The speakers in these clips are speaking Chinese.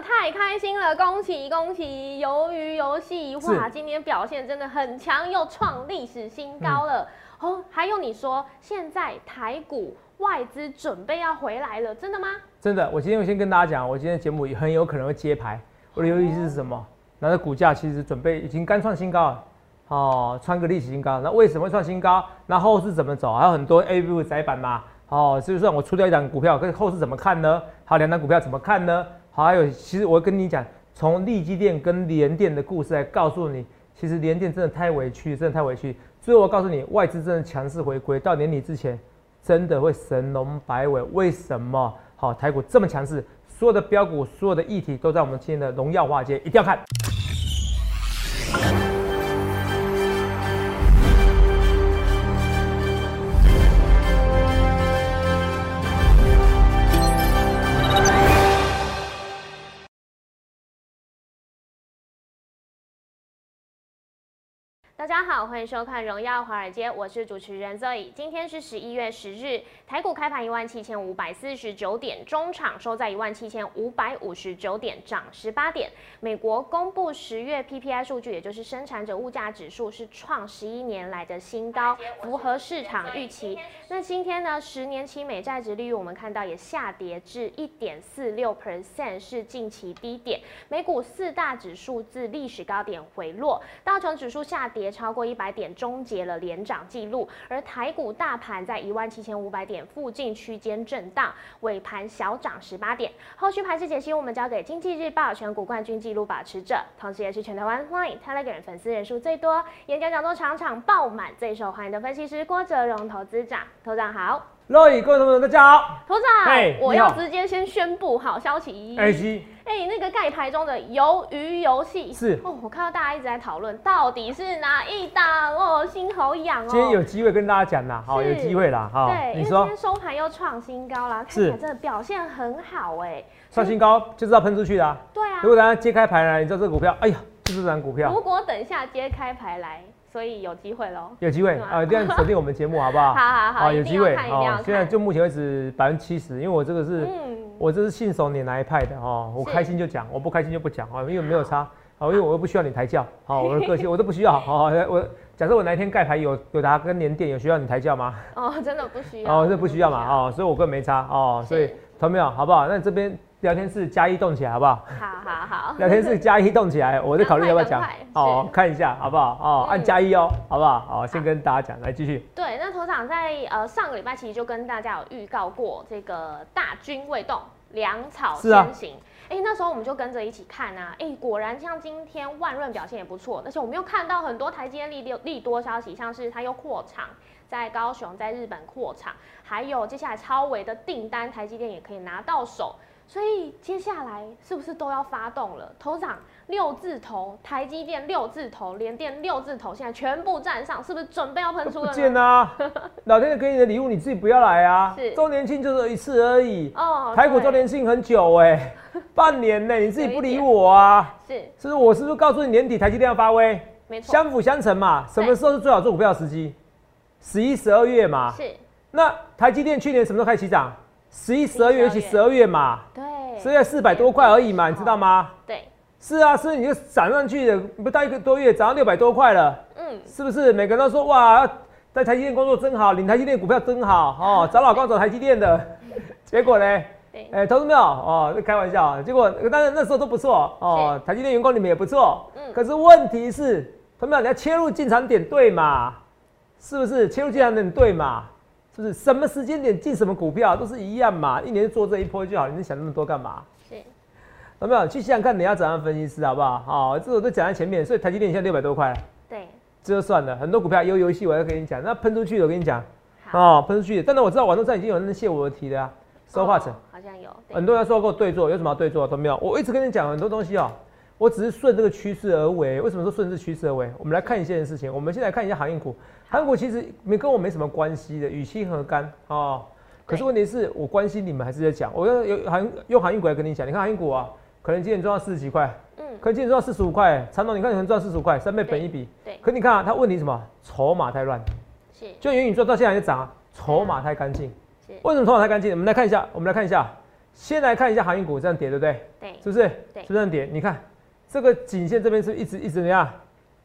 太开心了，恭喜恭喜！鱿鱼游戏哇，今天表现真的很强，又创历史新高了。哦，还有你说现在台股外资准备要回来了，真的吗？真的，我今天我先跟大家讲，我今天的节目很有可能会揭牌。我的游戏是什么？那的股价其实准备已经刚创新高了，哦，穿个历史新高。那为什么会创新高？那后市怎么走？还有很多 A 股窄板嘛，哦，就算我出掉一档股票，可是后市怎么看呢？还有两档股票怎么看呢？好，还有其实我跟你讲，从利基店跟联电的故事来告诉你，其实联电真的太委屈，真的太委屈。最后我告诉你，外资真的强势回归，到年底之前真的会神龙摆尾。为什么？好，台股这么强势，所有的标股、所有的议题都在我们今天的荣耀化界，一定要看。大家好，欢迎收看《荣耀华尔街》，我是主持人 Zoe。今天是十一月十日，台股开盘一万七千五百四十九点，中场收在一万七千五百五十九点，涨十八点。美国公布十月 PPI 数据，也就是生产者物价指数，是创十一年来的新高，符合市场预期。那今天呢，十年期美债值利率我们看到也下跌至一点四六 percent，是近期低点。美股四大指数自历史高点回落，道琼指数下跌超过一百点，终结了连涨记录。而台股大盘在一万七千五百点附近区间震荡，尾盘小涨十八点。后续盘势解析，我们交给经济日报全股冠军纪录保持者，同时也是全台湾 Line、Telegram 粉丝人数最多、演讲讲座场场爆满、最受欢迎的分析师郭哲荣投资长。投长好，各位各位同学，大家好。头长嘿，我要直接先宣布好消息。C 哎、那个盖牌中的鱿鱼游戏。是。哦，我看到大家一直在讨论，到底是哪一档？哦，心好痒哦。今天有机会跟大家讲啦，好，是有机会啦，哈。对，，因为今天收盘又创新高啦，看起是来真的表现很好哎。创新高就知道喷出去啦。对啊。如，果大家揭开牌来，你知道这个股票，哎呀，就是这张股票。如，果等一下揭开牌来，所以有机会喽。有机会啊，一定要锁定我们节目，好不好？好 好好，有机会要看，一定要看。现在就目前为止百分之七十，因为我这个是。嗯，我这是信手拈来派的哦，我是开心就讲，我不开心就不讲哦，因为没有差哦，因为我又不需要你抬轿，好，我的个性 我都不需要，好，我假设我哪一天盖牌有有达跟联电有需要你抬轿吗？哦，真的不需要。哦，这不需要嘛，哦，所以我根本没差哦，所以是同没有好不好？那这边聊天室加一动起来好不好？好好好。聊天室加一动起来，我在考虑要不要讲哦，看一下好不好？哦，按嗯加一哦，好不好？好，先跟大家讲，来继续。对，那头长在呃上个礼拜其实就跟大家有预告过，这个大军未动，粮草先行。哎、那时候我们就跟着一起看啊，哎、果然像今天万润表现也不错，而且我们又看到很多台积电利利利多消息，像是它又扩厂，在高雄、在日本扩厂，还有接下来超微的订单，台积电也可以拿到手。所以接下来是不是都要发动了？头长六字头，台积电六字头，联电六字头，现在全部站上，是不是准备要喷出不？见啊！老天爷给你的礼物，你自己不要来啊 是！周年庆就是一次而已。哦，台股周对年庆很久哎、半年呢、你自己不理我啊？是是不是？我是不是告诉你年底台积电要发威？没错，相辅相成嘛。什么时候是最好做股票的时机？十一、十二月嘛。是，那台积电去年什么时候开始起涨？十一、十二月，尤其十二月嘛，对，十二月四百多块而已嘛，你知道吗？对，是啊，是你就涨上去的，不到一个多月涨到六百多块了，嗯，是不是？每个人都说哇，在台积电工作真好，领台积电股票真好哦，找老公找台积电的，结果呢？哎、投资没有哦，这开玩笑啊。结果当然那时候都不错哦，台积电员工你们也不错。嗯可是问题是，投资没有你要切入进场点对嘛？是不是？切入进场点对嘛？是不是？什么时间点进什么股票都是一样嘛？一年做这一波就好，你想那么多干嘛？是，有没有？去想想看你要怎样分析师好不好？好、这我都讲在前面，所以台积电现在六百多块，对，这就算了。很多股票有游戏，我要跟你讲，那喷出去的我跟你讲，哦，喷出去的。但是我知道网络上已经有人泄我的题的啊，说话成。哦好像有，很多人说跟我对坐，有什么要对坐都没有。我一直跟你讲很多东西哦，我只是顺这个趋势而为。为什么说顺着趋势而为？我们来看一件事情。我们先来看一下航运股，航运股其实没跟我没什么关系的，与其何干哦？可是对问题是我关心你们还是在讲，我要有航用航运股来跟你讲。你看航运股啊，可能今天赚到四十几块，嗯，可能今天赚到四十五块，长隆你看可能赚四十五块，三倍本一比。对，可你看啊，他问题什么？筹码太乱，是，就元宇宙到现在就涨啊，筹码太干净。是，为什么筹码太干净？我们来看一下，我们来看一下，先来看一下航运股这样跌，对不对？对，是不是？对是不是这样跌？你看这个颈线这边是一直一直怎么样？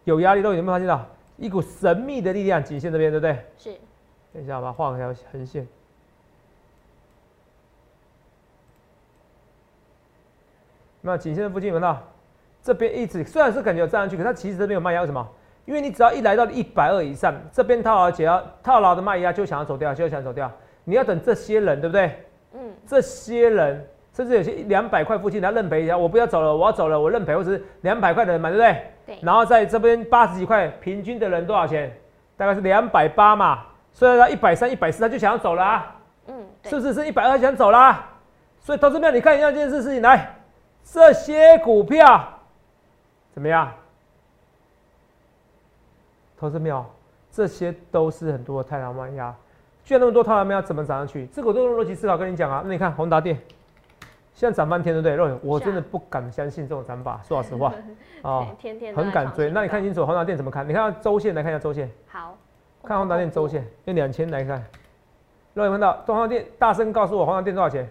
有压力都有没有发现到一股神秘的力量？颈线这边对不对？是，等一下，把它画一条横线。那颈线的附近有没有？这边一直虽然是感觉有站上去，可是它其实这边有卖压，为什么？因为你只要一来到一百二以上，这边套牢解要套牢的卖压就想要走掉，就想走掉。你要等这些人，对不对？嗯，这些人甚至有些两百块附近他认赔一下，我不要走了，我要走了，我认赔，或者是两百块的人买，对不对？对，然后在这边八十几块，平均的人多少钱？大概是两百八嘛。所以他一百三、一百四，他就想要走了啊，嗯，对是不是？是一百二想走啦。所以投资票，你看一下这件事事情，来，这些股票怎么样？投资票，这些都是很多的太阳卖压，居然那么多太阳卖压，怎么涨上去？这个我都用逻辑思考跟你讲啊。那你看宏达电，现在涨翻天，对不对？肉眼我真的不敢相信这种涨法，说老实话 啊，天天很敢追。那你看清楚宏达电怎么看？你看周线来看一下周线，好，看宏达电周线，用两千来看。肉眼看到宏达电，大声告诉我宏达电多少钱？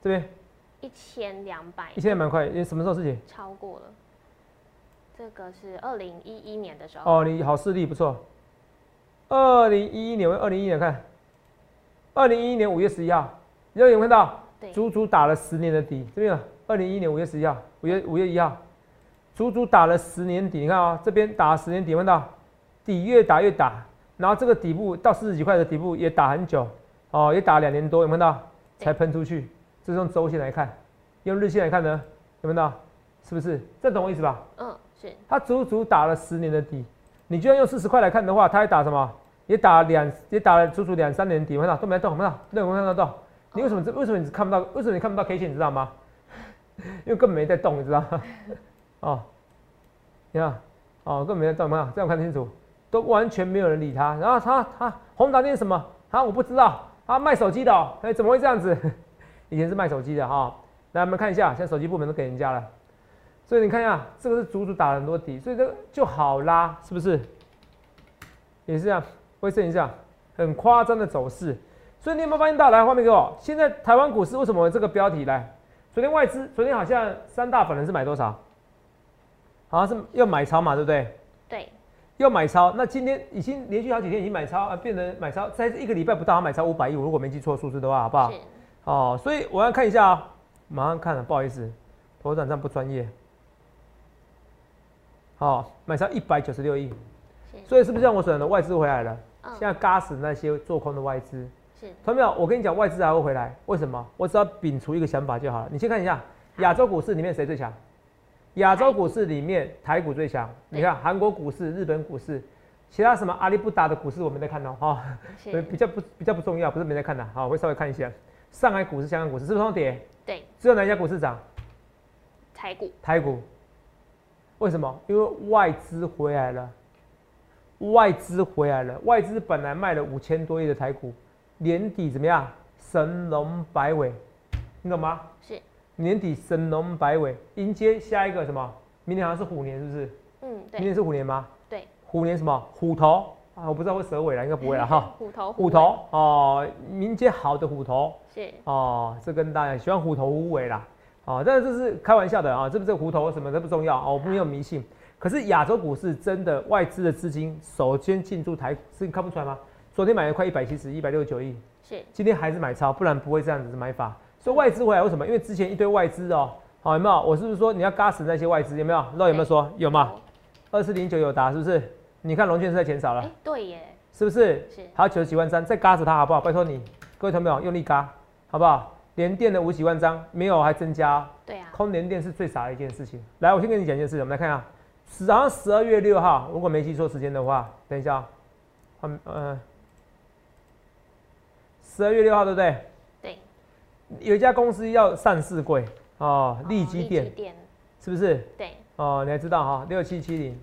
这边一千两百一千两百块，因为什么时候事情？超过了，这个是二零一一年的时候，哦，你好视力不错。二零一一年，二零一一年看，二零一一年五月十一号，肉眼看到对，足足打了十年的底，这边二零一一年五月十一号，五月五月一号，足足打了十年底。你看啊、这边打了十年底，看到底越打越打，然后这个底部到四十几块的底部也打很久，哦，也打两年多，有没有看到？才喷出去。这是用周线来看，用日线来看呢，有没有看到？是不是？这懂我意思吧？嗯，是它足足打了十年的底，你就算用四十块来看的话，它还打什么？也打两，也打了足足两三年底，有没有看到都没动，有没有看到？没有看得到。你为什么这？为什么你看不到？为什么你看不到 K 线？你知道吗？因为根本没在动，你知道吗？哦，你看，哦，根本没在动，没有？这样看清楚，都完全没有人理他。然后他他宏达电什么？啊，我不知道。啊，卖手机的、哦，哎、怎么会这样子？以前是卖手机的哈、来，我们看一下，现在手机部门都给人家了。所以你看一下，这个是足足打了很多底，所以这个就好拉，是不是？也是这样，会剩一下很夸张的走势。所以你有没有发现到？来，画面给我。现在台湾股市为什么有这个标题？来，昨天外资，昨天好像三大法人是买多少？好像是要买超嘛，对不对？对，要买超，那今天已经连续好几天已经买超啊，变成买超，在一个礼拜不到，它买超五百亿，我如果没记错数字的话，好不好？哦，所以我要看一下啊、马上看了，不好意思，头转账不专业。好、买超一百九十六亿，所以是不是让我选的外资回来了？嗯现在嘎死那些做空的外资。是同没有？我跟你讲，外资还会回来，为什么？我只要摒除一个想法就好了。你先看一下亚洲股市里面谁最强？亚洲股市里面台股最强。你看韩国股市、日本股市，其他什么阿里不达的股市我没在看哦，哈、所以，比较不比较不重要，不是没在看的。好，我会稍微看一下。上海股市、香港股市是不是都跌？对，只有哪一家股市涨？台股台股。为什么？因为外资回来了，外资回来了。外资本来卖了五千多亿的台股，年底怎么样？神龙摆尾，你懂吗？是，年底神龙摆尾，迎接下一个什么？明年好像是虎年，是不是？嗯，对明，年是虎年吗？对，虎年什么？虎头啊？我不知道会蛇尾了，应该不会了哈。虎头虎头哦，迎接好的虎头。是，哦，这跟大家喜欢虎头虎尾啦，哦，但是这是开玩笑的啊，这不是虎头什么的不重要哦，我没有迷信。可是亚洲股市真的外资的资金首先进驻台股，是你看不出来吗？昨天买了快一百七十、一百六十九亿，是，今天还是买超，不然不会这样子的买法。所以外资回来为什么？因为之前一堆外资哦，好、有没有？我是不是说你要嘎死那些外资？有没有？肉有没有说有吗？二四零九有答是不是？你看龙券是在减少了哎，，对耶，是不是？是，还有九十几万张，再嘎死它好不好？拜托你，各位朋友用力嘎，好不好？连电的五几万张没有还增加哦、对啊，空连电是最傻的一件事情。来，我先跟你讲一件事情，我们来看一下，十好像十二月六号，如果没记错时间的话，等一下啊，换呃，十二月六号对不对？对，有一家公司要上市柜哦，利基哦电电，是不是？对，哦，你还知道哈，六七七零，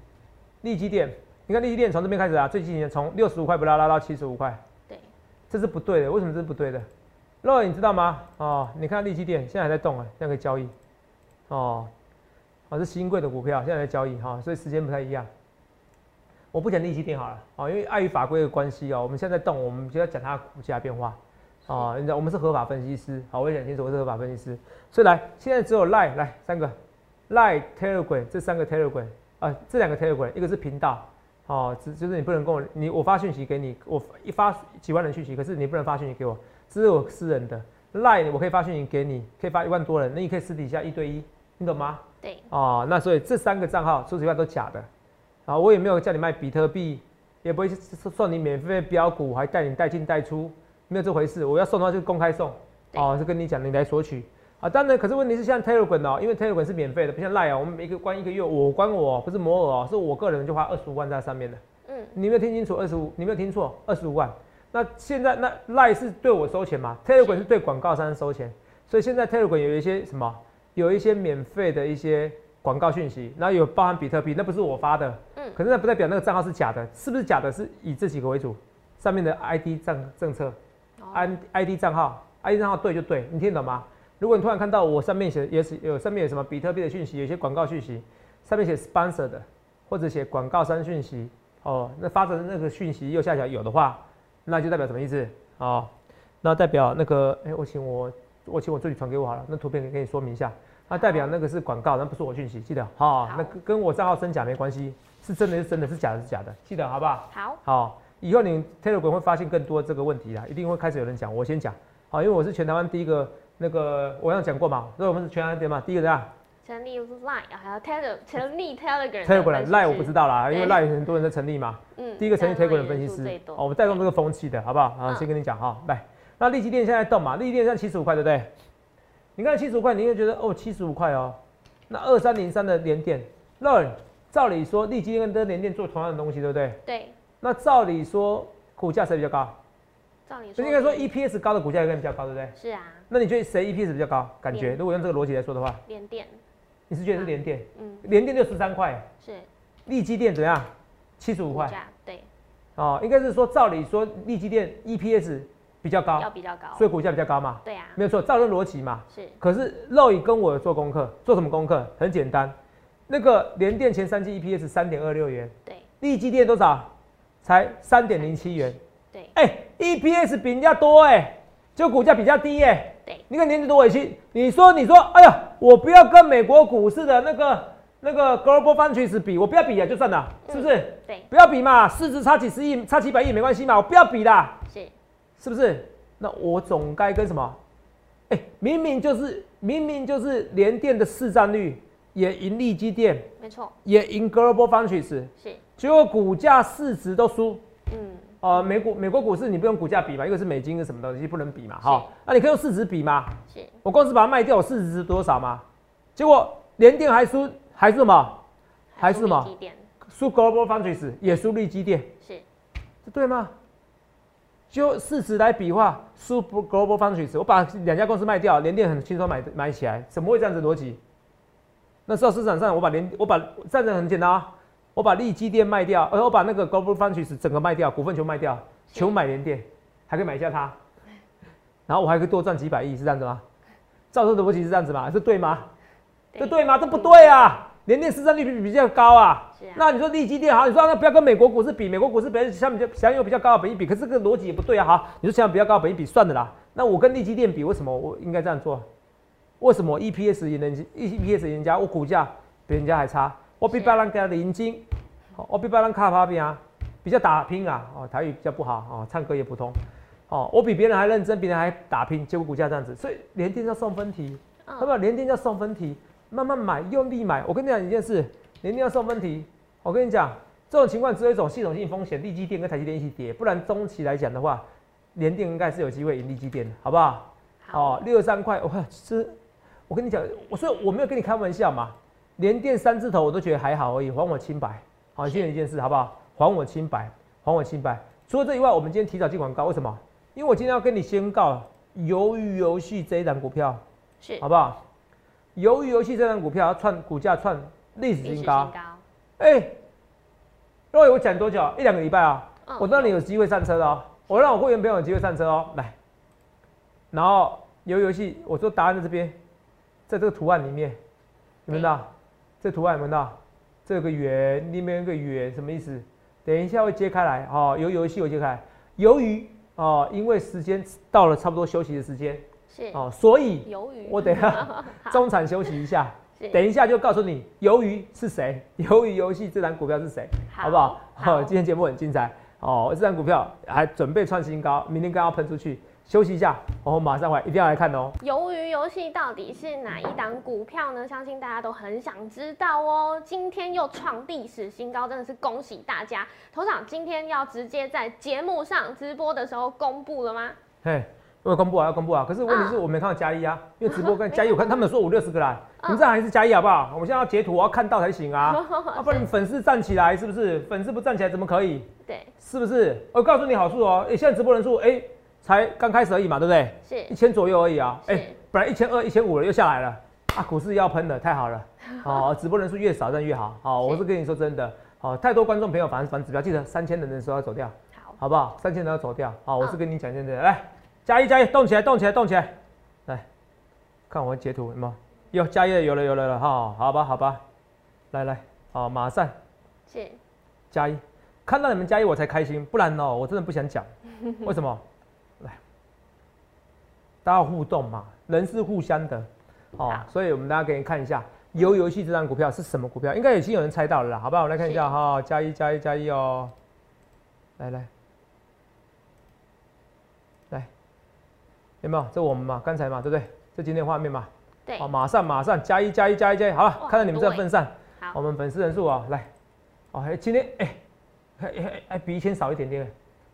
利基店，你看利基店从这边开始啊，最近几年从六十五块不拉拉到七十五块。对，这是不对的，为什么这是不对的？肉你知道吗？哦，你看利基电现在还在动啊，现在可以交易。哦，哦是新贵的股票，现在在交易哈、所以时间不太一样。我不讲利基电好了，啊，因为碍于法规的关系哦，我们现在在动，我们就要讲它的股价变化。哦，你知道我们是合法分析师，好，我也讲清楚，我是合法分析师。所以来，现在只有 Line 来三个，Line、Telegram 这三个 Telegram 啊，这两个 Telegram，一个是频道，哦，只就是你不能跟我你我发讯息给你，我一发几万人讯息，可是你不能发讯息给我，这是我私人的 Line，我可以发讯息给你，可以发一万多人，那你可以私底下一对一，你懂吗？对，哦，那所以这三个账号说实话都假的，啊，我也没有叫你卖比特币，也不会送你免费标股，还带你带进带出，没有这回事。我要送的话就公开送，哦，是跟你讲你来索取，啊，当然，可是问题是像 Telegram 哦，因为 Telegram 是免费的，不像 Line 啊，我们每个关一个月，我关我不是摩尔哦，是我个人就花二十五万在上面的，嗯，你没有听清楚，二十五，你没有听错，二十五万。那现在那 Line 是对我收钱嘛？Telegram 是对广告商收钱，所以现在 Telegram 有一些什么？有一些免费的一些广告讯息，然后有包含比特币，那不是我发的，嗯，可是那不代表那个账号是假的，是不是假的？是以这几个为主，上面的 ID 账政策，I ID 账号，ID 账号对就对，你听懂吗？如果你突然看到我上面写也是有上面有什么比特币的讯息，有些广告讯息，上面写 sponsor 的，或者写广告商讯息，哦，那发的那个讯息右下角有的话，那就代表什么意思？哦，那代表那个，哎，我请我我请我助理传给我好了，那图片给给你说明一下。那代表那个是广告，那不是我讯息，记得好。那跟我账号真假没关系，是真的是真的，是假的是假的，记得好不好？好。好，以后你 Telegram 会发现更多这个问题啦，一定会开始有人讲，我先讲。好，因为我是全台湾第一个那个，我刚讲过嘛，所以我们是全台湾嘛，第一个这样。成立 Line 还有 Telegram，成立 Telegram。Telegram Line 我不知道啦，因为 Line 很多人在成立嘛。嗯。第一个成立 Telegram 的分析师，哦，我们带动这个风气的好不好？啊，先跟你讲哈，来，那利基店现在动嘛，利基店现在七十五块，对不对？你看七十五块，你会觉得哦，七十五块哦。那二三零三的连电，那照理说利基跟的连电做同样的东西，对不对？对。那照理说股价谁比较高？照理说应该说 EPS 高的股价应该比较高，对不对？是啊。那你觉得谁 EPS 比较高？感觉如果用这个逻辑来说的话，连电。你是觉得是连电？嗯。连电就十三块。是。利基电怎样？七十五块。对。哦，应该是说照理说利基电 EPS。比较高，要比较高，所以股价比较高嘛。对啊，没有错，照这逻辑嘛。是。可是肉乙跟我做功课，做什么功课？很简单，那个联电前三季 EPS 三点二六元，对。利基电多少？才三点零七元。对。哎，EPS 比人家多哎，就股价比较低哎。对。你看年底多委屈，你说你说，哎呀，我不要跟美国股市的那个那个 Global f u n d r i s 比，我不要比啊，就算了，是不是？对。不要比嘛，市值差几十亿，差几百亿没关系嘛，我不要比啦。是。是不是？那我总该跟什么？哎，明明就是明明就是联电的市占率也赢利基电，没错，也赢 Global f u n d r i s 是，结果股价市值都输。嗯，呃，美股美国股市你不用股价比嘛，一个是美金，一个什么东西不能比嘛，哈。那你可以用市值比嘛？是，我公司把它卖掉，我市值是多少嘛？结果联电还输，还是什么？还是什么？输 Global f u n d r i s 也输利基电，是，这对吗？就市值来比话，Super Global f u n d r i s 我把两家公司卖掉，联电很轻松买买起来，怎么会这样子逻辑？那时候市场上我把联我把战争很简单啊，我把利基店卖掉，而我把那个 Global f u n d r i s 整个卖掉，股份全卖掉，全买联电，还可以买下它，然后我还可以多赚几百亿，是这样子吗？照这的逻辑是这样子吗？这对吗？这对吗？这不对啊！联电市占率比比较高啊，那你说利基电好，你说那不要跟美国股市比，美国股市别人相比较享有比较高的本益比，可是这个逻辑也不对啊，好，你说享有比较高的本益比算的啦，那我跟利基电比，为什么我应该这样做？为什么 EPS 赢人，EPS 赢家，我股价比人家还差，我比别人更领金，我比别人卡巴比啊，比较打拼啊，哦，台语比较不好哦，唱歌也普通，哦，我比别人还认真，别人还打拼，结果股价这样子，所以连电叫送分题，好不好？连电要送分题。慢慢买，用力买。我跟你讲一件事，你一定要送分题。我跟你讲，这种情况只有一种系统性风险，利基电跟台积电一起跌，不然中期来讲的话，联电应该是有机会赢利基电的，好不好？好。六十三块，哇这，我跟你讲，我所以我没有跟你开玩笑嘛。连电三字头我都觉得还好而已，还我清白。好，记得一件事，好不好？还我清白，还我清白。除了这以外，我们今天提早进广告，为什么？因为我今天要跟你宣告，鱿鱼游戏这一档股票，是，好不好？鱿鱼游戏这张股票创股价创历史新高，哎，各位我讲多久？一两个礼拜啊，我让你有机会上车哦，我让我会员朋友有机会上车哦，来，然后鱿鱼游戏，我说答案在这边，在这个图案里面，有没有到？这图案有没有到？这个圆里面有个圆，什么意思？等一下会揭开来哦，鱿鱼游戏我揭开，鱿鱼哦，因为时间到了差不多休息的时间是。哦，所以我等一下 中场休息一下，等一下就告诉你鱿鱼是谁，鱿鱼游戏这档股票是谁，好。不好？好。今天节目很精彩。哦，这档股票还准备创新高，明天刚要喷出去，休息一下，我们马上回来，一定要来看哦。鱿鱼游戏到底是哪一档股票呢？相信大家都很想知道哦。今天又创历史新高，真的是恭喜大家！头场今天要直接在节目上直播的时候公布了吗？嘿，我有公布啊，要公布啊。可是问题是我没看到加一啊，因为直播跟加一，我看他们说五六十个啦，你们这样还是加一好不好？我现在要截图，我要看到才行啊，啊，不然你粉丝站起来是不是？粉丝不站起来怎么可以？对，是不是？我告诉你好处哦，哎，现在直播人数哎才刚开始而已嘛，对不对？是。一千左右而已啊，是。哎，本来一千二、一千五了，又下来了。啊，股市要喷了，太好了，哦，直播人数越少但越好，好，我是跟你说真的，好，太多观众朋友反反指标，记得三千人的时候要走掉。好，好不好？三千人要走掉，好，我是嗯跟你讲真的，来加一加一，动起来，动起来，动起来，来看我截图有没有？有加一了，有了，有了了，哈，好吧，好吧，来来，好，马上。是。加一，看到你们加一我才开心，不然哦，我真的不想讲，为什么？来，大家互动嘛，人是互相的，哦，所以我们大家可以看一下。游游戏这张股票是什么股票？应该已经有人猜到了啦，好不好？我来看一下是哈，加一加一加一哦，来来，来，有没有？这我们嘛，刚才嘛，对不对？这今天画面嘛，对，好，马上马上加一加一加一加一，好了，看到你们这份上，好我们粉丝人数啊，来，哦，哎，今天哎，还还还比以前少一点点，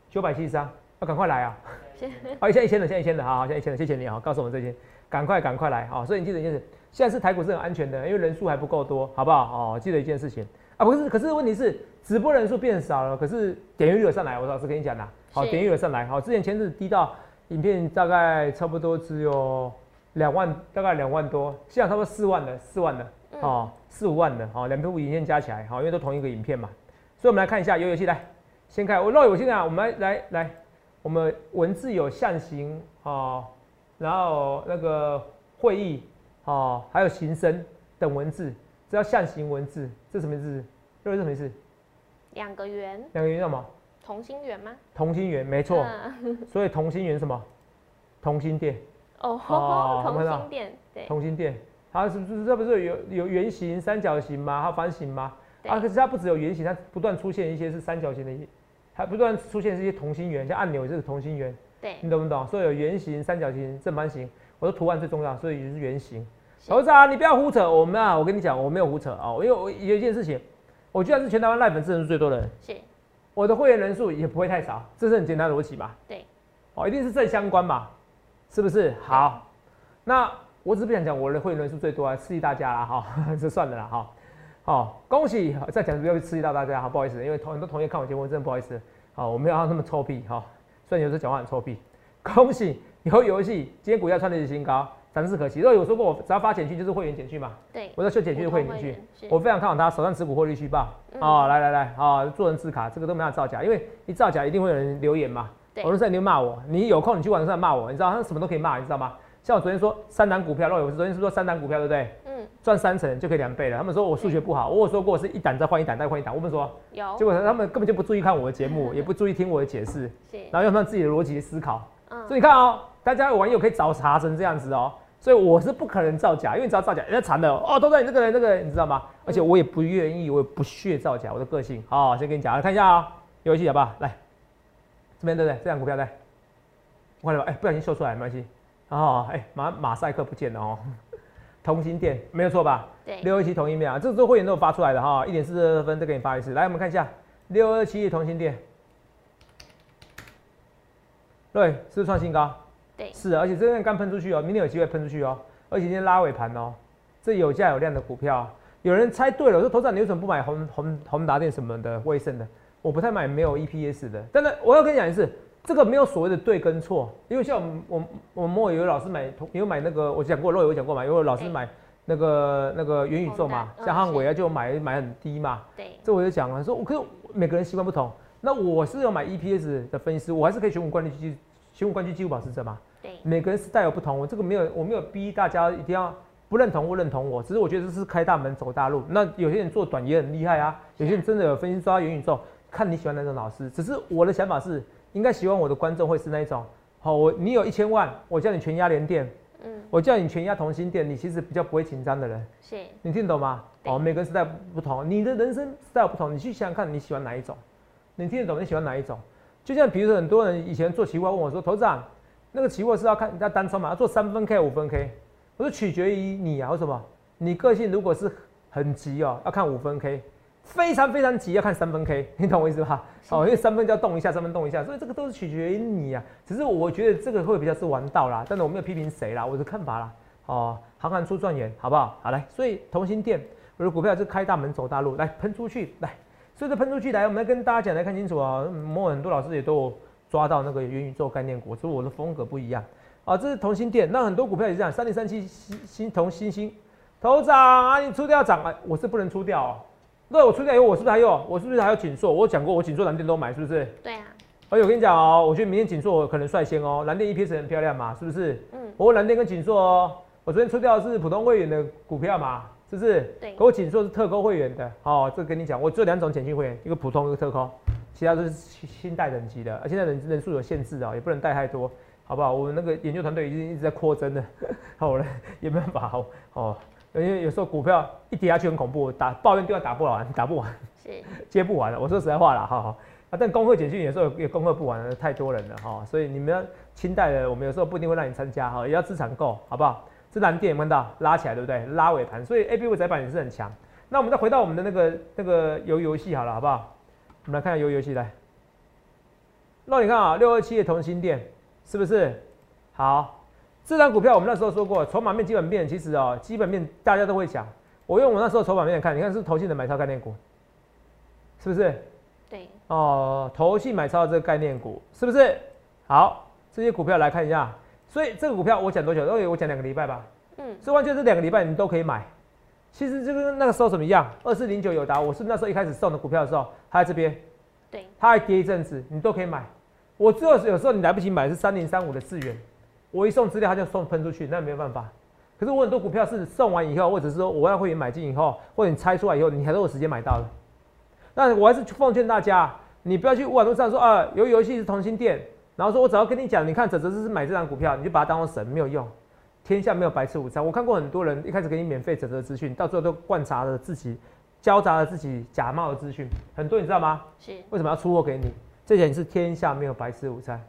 九百七十三，要赶快来啊！是 好，现在一千的，现在一千的，好好，现在一千的，谢谢你啊，告诉我们这些，赶快赶快来啊！所以你记得一件事，现在是台股是很安全的，因为人数还不够多，好不好？哦，记得一件事情。啊，不是，可是问题是直播人数变少了，可是点阅率有上来，我老实跟你讲啦，好，是。点阅率有上来，好，之前前日低到影片大概差不多只有两万，大概两万多，现在差不多四万了，四万了，嗯。哦，四五万的，好，两部影片加起来，好，因为都同一个影片嘛，所以我们来看一下游游戏，来，先看我肉有现在啊，我们来来来，我们文字有象形哦，然后那个会议哦，还有形声等文字，这叫象形文字，这什么字？肉是什么意思？两个圆，两个圆叫什么？同心圆吗？同心圆，没错。嗯 所以同心圆什么？同心店，哦，哦 同心店，对，同心店，它是不是这不是有有圆形、三角形吗？还有方形吗？啊，可是它不只有圆形，它不断出现一些是三角形的，还不断出现这些同心圆，像按钮这是同心圆，对，你懂不懂？所以有圆形、三角形、正方形，我说图案最重要，所以就是圆形。是投资啊，你不要胡扯，我们啊，我跟你讲，我没有胡扯啊，因为我有一件事情，我居然是全台湾赖粉丝人数最多的人，是，我的会员人数也不会太少，这是很简单的逻辑嘛。对，哦，一定是正相关嘛，是不是？好，那我只是不想讲我的会员人数最多啊，刺激大家啦，哈，这算了啦，哈。好，恭喜！再讲不要刺激到大家，好，不好意思，因为同很多同学看我节目，真的不好意思，好，我没有要那么臭屁，哈，虽然有时候讲话很臭屁。恭喜以后游戏，今天股价创历史新高，展示可惜。因为有说过，我只要发简讯就是会员简讯嘛，对，我在秀简讯就会员简讯我非常看好他，手上持股获利续报。嗯哦，来来来，啊，做人字卡，这个都没法造假，因为一造假一定会有人留言嘛。对网络上一定会骂我，你有空你去网络上骂我，你知道他什么都可以骂，你知道吗？像我昨天说三档股票，若有昨天是说三档股票对不对？嗯，赚三成就可以两倍了。他们说我数学不好，我有说过是一档再换一档再换一档，我们说，有结，果他们根本就不注意看我的节目，也不注意听我的解释，是，然后用他们自己的逻辑思考。嗯，所以你看哦，大家网友可以找茬成这样子哦，所以我是不可能造假，因为只要造假，人家惨的哦，都在你这个人这个人，你知道吗？而且我也不愿意，我也不屑造假，我的个性。好，先跟你讲，看一下啊、游戏好不好？来，这边对不对？这张股票对，我看到吧？哎、不小心秀出来，没关系。哦，哎、马马赛克不见了哦，同心店没有错吧？对，六二七同心店啊，这个都会员都有发出来的哈，一点四二分再给你发一次。来，我们看一下六二七同心店，对，是不是创新高？对是，而且这边刚喷出去哦，明天有机会喷出去哦，而且今天拉尾盘哦，这有价有量的股票，有人猜对了，我说头长你为什么不买宏宏宏达电什么的威盛的？我不太买没有 EPS 的，但是我要跟你讲的是，这个没有所谓的对跟错，因为像我们我们我们莫有老师买，有买那个我讲过，肉有讲过嘛，有老师对买那个那个元宇宙嘛像汉伟啊就买买很低嘛，对，这我就讲了，说我可是每个人习惯不同，那我是要买 EPS 的分析师，我还是可以选股冠军基选股冠军基础保持者嘛，对，每个人是带有不同，我这个没有我没有逼大家一定要不认同或认同我，只是我觉得这是开大门走大路。那有些人做短也很厉害啊，有些人真的有分析抓元宇宙，看你喜欢哪种老师。只是我的想法是，应该喜欢我的观众会是那一种，好，我你有一千万，我叫你全压联电，嗯，我叫你全压同心店，你其实比较不会紧张的人，是，你听懂吗？哦，每个人时代不同，你的人生 style 不同，你去想想看你喜欢哪一种，你听得懂你喜欢哪一种？就像比如说很多人以前做期货问我说，头长，那个期货是要看人家单冲嘛，要做三分 K 五分 K，我说取决于你啊，为什么？你个性如果是很急哦，要看五分 K。非常非常急，要看三分 K，你懂我意思吧？哦，因为三分就要动一下，三分动一下，所以这个都是取决于你啊。只是我觉得这个会比较是玩道啦，但是我没有批评谁啦，我的看法啦。哦，行行出状元，好不好？好来，所以同心店我的股票是开大门走大路，来喷出去，来，所以这喷出去来，我们来跟大家讲，来看清楚啊。某很多老师也都抓到那个元宇宙概念股，只是我的风格不一样啊。这是同心店，那很多股票也是这样，三零三七新新同新星，头涨啊，你出掉涨啊，我是不能出掉哦。对，我出掉以后，我是不是还有？我是不是还有锦硕？我讲过，我锦硕蓝电都买，是不是？对啊，哎，我跟你讲哦，我觉得明天锦硕可能率先哦，蓝电 EPS 很漂亮嘛，是不是？嗯，我蓝电跟锦硕哦，我昨天出掉的是普通会员的股票嘛，是不是？对可我锦硕是特高会员的，哦，这跟你讲，我只有两种简讯会员，一个普通，一个特高，其他都是新新带等级的，而现在人人数有限制啊，也不能带太多，好不好？我们那个研究团队已经一直在扩增了，好了，也没办法哦，哦，因为有时候股票一跌下去很恐怖，打抱怨电话打不完，打不完。是，接不完了。我说实在话了，哈哈。啊，但工会简讯有时候也工会不完了，太多人了哈。所以你们要清代的，我们有时候不一定会让你参加哈，也要资产够，好不好？这蓝电有看到拉起来，对不对？拉尾盘，所以 A B 五窄板也是很强。那我们再回到我们的那个那个游游戏好了，好不好？我们来看下游游戏来。那你看啊，六二七的同心店是不是好？这张股票我们那时候说过，筹码面、基本面，其实哦，基本面大家都会讲。我用我那时候筹码面看，你看是投信的买超概念股，是不是？对，哦，投信买超这个概念股，是不是？好，这些股票来看一下。所以这个股票我讲多久？因我讲两个礼拜吧。嗯，所以完全这两个礼拜你都可以买。其实就跟那个时候怎么样？二四零九有达，我是那时候一开始送的股票的时候，它在这边，对，它还跌一阵子，你都可以买。我只有有时候你来不及买是三零三五的资源，我一送资料他就送喷出去，那没有办法。可是我很多股票是送完以后，或者是说我要会员买进以后，或者你猜出来以后，你还是有时间买到的。那我还是奉劝大家，你不要去网络上说啊，有游戏是同心店，然后说我只要跟你讲，你看泽泽是买这张股票，你就把它当做神，没有用。天下没有白吃午餐。我看过很多人一开始给你免费泽泽资讯，到最后都灌杂了自己，交杂了自己假冒的资讯，很多你知道吗？是，为什么要出货给你？这点是天下没有白吃午餐。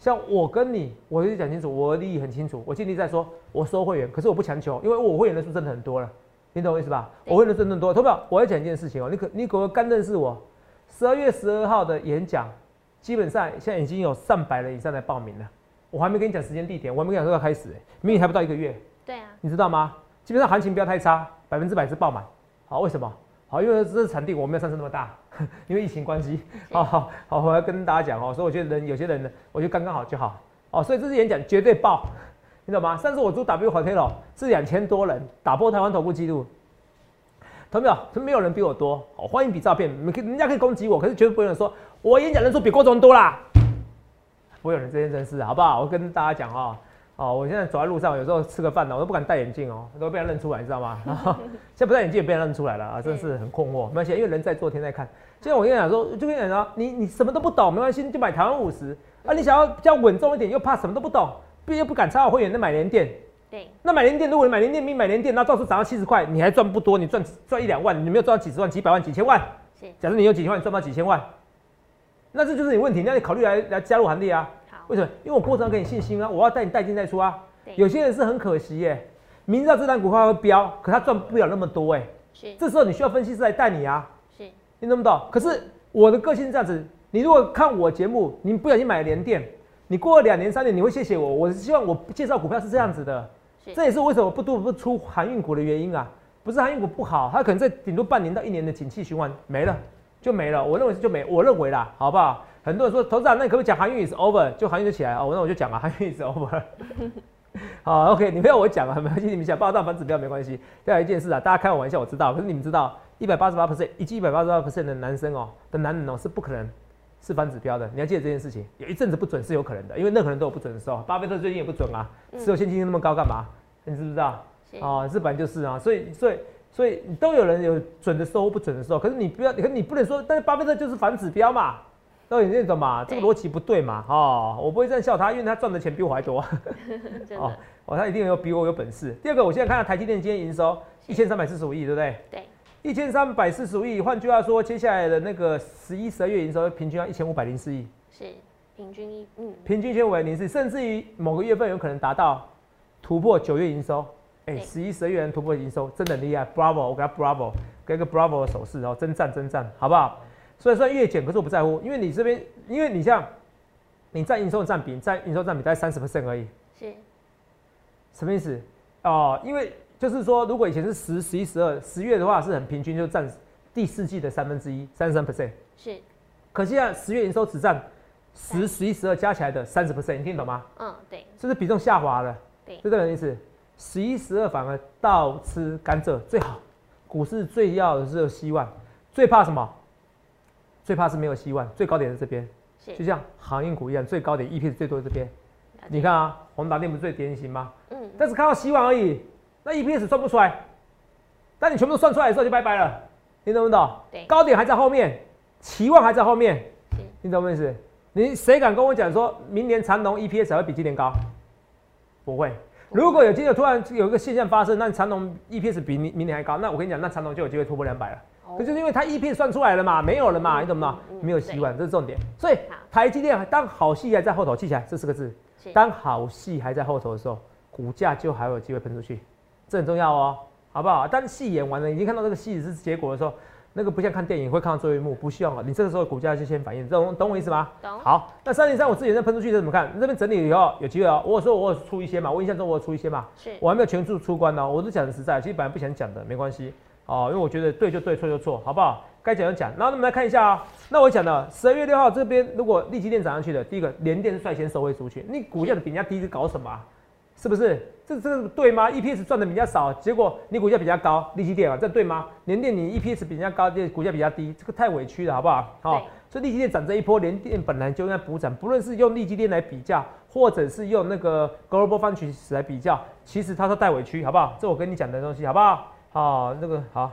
像我跟你，我就讲清楚，我的利益很清楚。我尽力在说，我收会员，可是我不强求，因为我会员人数真的很多了，你懂我意思吧？我会员人数真的多。投票，我要讲一件事情哦，你可你可刚认识我，十二月十二号的演讲，基本上现在已经有上百人以上来报名了。我还没跟你讲时间地点，我还没跟你讲说要开始、欸，明年还不到一个月，对啊，你知道吗？基本上行情不要太差，百分之百是爆满。好，为什么？好，因为这是产地，我没有上升那么大，因为疫情关系。好好好，我要跟大家讲哦，所以我觉得人有些人呢，我觉得刚刚好就好。哦，所以这次演讲绝对爆，你懂吗？上次我住 W Hotel 是两千多人，打破台湾头部纪录。同没有？没有人比我多。我，欢迎比照片，你们可以人家可以攻击我，可是绝对不会有人说我演讲人数比郭总多啦。不会有人这件真事，好不好？我跟大家讲哦，哦，我现在走在路上，有时候吃个饭呢，我都不敢戴眼镜哦，都被人认出来，你知道吗？现在不戴眼镜也被人认出来了啊，真是很困惑。没关系，因为人在做天在看。现在我跟你讲说，就跟你讲说，你你什么都不懂，没关系，就买台湾五十啊。你想要比较稳重一点，又怕什么都不懂，又又不敢插我会员，那买联电。对，那买联电，如果你买联电比买联电，那到时候涨到七十块，你还赚不多，你赚赚一两万，你没有赚到几十万、几百万、几千万。是，假设你有几千万，你赚到几千万，那这就是你问题，那你考虑来来加入行列啊？好，为什么？因为我过程给你信心啊，我要带你带进带出啊。对，有些人是很可惜耶，明知道这单股票会飙，可他赚不了那么多哎。是，这时候你需要分析师来带你啊，是，你懂不懂？可是我的个性是这样子，你如果看我节目，你不小心买了联电，你过了两年三年，你会谢谢我。我是希望我介绍股票是这样子的，是这也是为什么不多不出航运股的原因啊。不是航运股不好，它可能在顶多半年到一年的景气循环没了就没了。我认为就没，我认为啦，好不好？很多人说投资长，那你可不可以讲航运 is over？就航运就起来啊？我那我就讲啊，航运 is over。好，OK，你不要我讲啊，没关系，你们想报道反指标没关系。再来一件事啊，大家开我玩笑，我知道，可是你们知道，一百八十八 percent，以及一百八十八 percent 的男生哦，的男人哦，是不可能是反指标的。你要记得这件事情，有一阵子不准是有可能的，因为任何人都有不准的时候。巴菲特最近也不准啊，持有现金那么高干嘛？你知不知道？是，哦，这本来就是啊，所以所以所以都有人有准的时候不准的时候，可是你不要，可是你不能说，但是巴菲特就是反指标嘛，那你懂嘛？这个逻辑不对嘛？哦，我不会这样笑他，因为他赚的钱比我还多。哦，哦，他一定有比我有本事。第二个，我现在看到台积电今天营收一千三百四十五亿，对不对？对，一千三百四十五亿。换句话说，接下来的那个十一、十二月营收平均要一千五百零四亿。是，平均一，嗯，平均一千五百零四，甚至于某个月份有可能达到突破九月营收。哎，十一、十二月突破营收，真的厉害，Bravo！我给他 Bravo，给个 Bravo 的手势，然后真赞真赞，好不好？所以说月减，可是我不在乎，因为你这边，因为你像你占营收占比，占营收占比大概三十 percent 而已。是，什么意思？哦，因为就是说，如果以前是十、十一、十二，十月的话是很平均，就占第四季的三分之一，三十三 percent。是，可现在十月营收只占十、十一、十二加起来的三十 percent，你听懂吗？嗯，对。是不是比重下滑了？对，是这个意思。十一、十二反而倒吃甘蔗最好，股市最要的是希望，最怕什么？最怕是没有希望，最高点在这边，就像航运股一样，最高点 EPS 最多在这边。你看啊，宏达电不是最典型吗？嗯。但是看到希望而已，那 EPS 算不出来。但你全部都算出来的时候就拜拜了，你懂不懂？对。高点还在后面，期望还在后面。你懂不懂意思？你谁敢跟我讲说明年长隆 EPS 会比今年高？不会。如果有今天突然有一个现象发生，那长隆 EPS 比明明年还高，那我跟你讲，那长隆就有机会突破两百了。可就是因为它 EP 算出来了嘛，没有了嘛，你懂不懂？没有希望，这是重点。所以台积电当好戏还在后头，记起来这四个字。当好戏还在后头的时候，股价就还有机会喷出去，这很重要哦，好不好？当戏演完了，已经看到这个戏是结果的时候，那个不像看电影会看到最后一幕，不需要了。你这个时候股价就先反应，懂懂我意思吗？懂。好，那三零三我之前在喷出去怎么看？这边整理以后有机会哦。我说我出一些嘛，我印象中我出一些嘛，是我还没有全数出关呢。我是讲的实在，其实本来不想讲的，没关系。哦，因为我觉得对就对，错就错，好不好？该讲就讲。然后我们来看一下啊，那我讲的十二月六号这边，如果立基电涨上去的，第一个联电是率先收回出去，你股价比人家低是搞什么？是不是？这这对吗？EPS 赚的比较少，结果你股价比较高，利基电啊，这对吗？联电你 EPS 比人家高，这股价比较低，这个太委屈了，好不好？好，所以利基电涨这一波，联电本来就应该补涨，不论是用利基电来比较，或者是用那个 Global f u n d 来比较，其实它都带委屈，好不好？这我跟你讲的东西，好不好？好，那个好，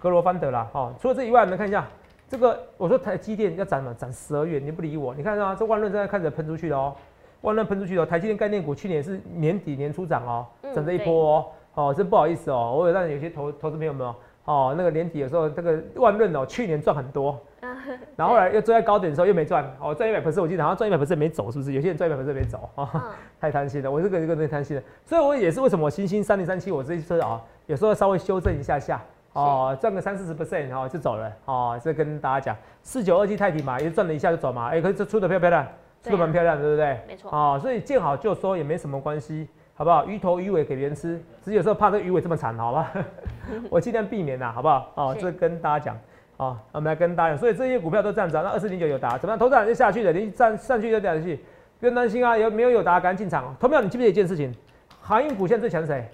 格罗芬德啦，哦，除了这以外，我们看一下这个，我说台积电要涨嘛，涨十二月，你不理我，你看啊，这万润正在开始喷出去了哦，万润喷出去了，台积电概念股去年是年底年初涨哦，涨这一波哦，哦，真不好意思哦，我有让有些投投资朋友们哦，哦，那个年底的时候，这个万润哦，去年赚很多，然后后来又追在高点的时候又没赚，哦，赚一百 percent，我记得好像赚一百 percent 没走，是不是？有些人赚一百 percent 没走啊，太贪心了，我这个这个太贪心了，所以我也是为什么星星三零三七，我这一次啊。有时候稍微修正一下下哦，赚个三四十 percent 哦就走了哦，这跟大家讲四九二七泰迪嘛，也赚了一下就走嘛，哎，可是这出的漂不漂亮？出的蛮漂亮，对不对？没错。哦，所以见好就收也没什么关系，好不好？鱼头鱼尾给别人吃，只是有时候怕这鱼尾这么惨，好吧？我尽量避免呐，好不好？哦，这跟大家讲，哦，我们来跟大家讲，所以这些股票都站着，那二四零九有答怎么样？头涨就下去了，你站上去就掉下去，不用担心啊，有没有有答赶紧进场？投票，你记不记得一件事情？航运股现在最强谁？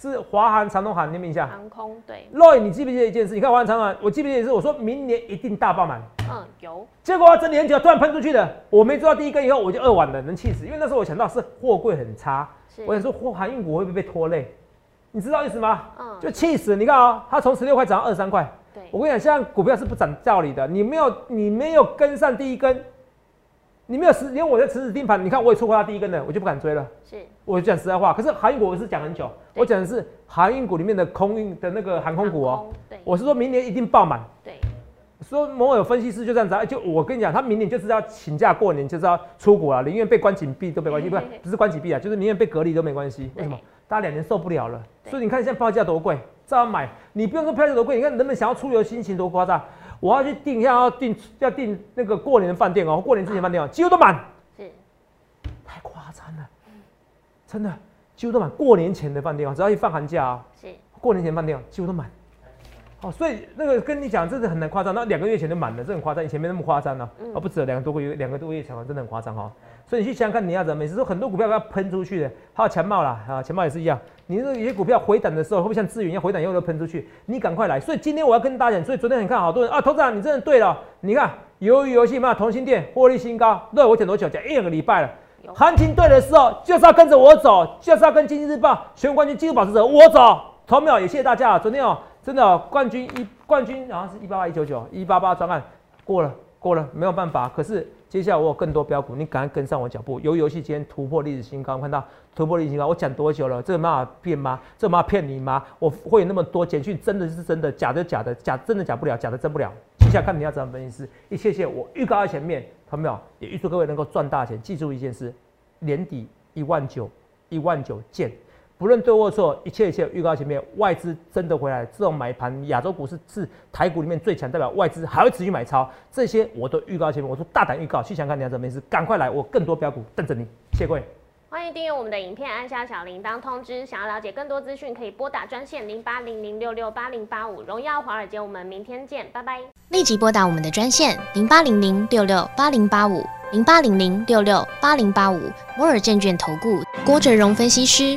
是华航、长龙航，你们一下。航空对。Roy，你记不记得一件事？你看华航、长龙，我记不记得是我说明年一定大爆满。嗯，有。结果整理很久，突然喷出去的，我没做到第一根以后，我就二完了，能气死。因为那时候我想到是货柜很差，我想说货航运股会不会被拖累？你知道意思吗？嗯。就气死！你看啊，它从十六块涨到二十三块。对。我跟你讲，现在股票是不涨道理的，你没有，你没有跟上第一根。你没有实，连我在持指盯盘，你看我也错过它第一根的，我就不敢追了。是，我讲实在话。可是航运股我是讲很久，我讲的是航运股里面的空运的那个航空股哦。对。我是说明年一定爆满。对。说某有分析师就这样子，就我跟你讲，他明年就是要请假过年，就是要出国啊，宁愿被关紧闭都没关系，不是不是关紧闭啊，就是宁愿被隔离都没关系。为什么？大家两年受不了了。所以你看现在报价多贵，照样买。你不用说票价多贵，你看人们想要出游心情多夸张。我要去订，下要订要订那个过年的饭店哦，过年之前饭店哦，几乎都满，是，太夸张了，真的几乎都满。过年前的饭店哦，只要一放寒假啊，是，过年前饭店哦，几乎都满。哦，所以那个跟你讲，真的很难夸张。那两个月前就满了，这很夸张。以前没那么夸张呢，哦，不止两个多个月，两个多月前真的很夸张哈。所以你去想想看，你要怎么？每次说很多股票要喷出去的，还有强茂啦，啊，强茂也是一样。你那有些股票回档的时候，会不会像资源一样回档以后都喷出去？你赶快来。所以今天我要跟大家讲，所以昨天你看好多人啊，投资长你真的对了。你看鱿鱼游戏嘛，同心店获利新高，对我讲多久？讲一两个礼拜了。行情对的时候，就是要跟着我走，就是要跟经济日报全冠军技术保持者我走。投秒也谢谢大家。昨天哦，真的冠军一冠军好像是一八八一九九一八八专案过了，过了，没有办法。可是接下来我有更多标股，你赶快跟上我脚步。游游戏今天突破历史新高，看到突破历史新高，我讲多久了？这个办法骗吗？这有办法骗你吗？我会有那么多简讯，真的是真的，假的假的，假真的假不了，假的真不了。接下来看你要怎么分析师，一切切我预告在前面，朋友？也预祝各位能够赚大钱。记住一件事，年底一万九，一万九见。不论对或错，一切一切预告前面，外资真的回来，这种买盘，亚洲股市是台股里面最强，代表外资还会持续买超，这些我都预告前面，我说大胆预告，去想看你要怎么事，赶快来，我更多标股等着你，谢各位。欢迎订阅我们的影片，按下小铃铛通知。想要了解更多资讯，可以拨打专线零八零零六六八零八五。荣耀华尔街，我们明天见，拜拜。立即拨打我们的专线零八零零六六八零八五零八零零六六八零八五摩尔证券投顾郭哲荣分析师。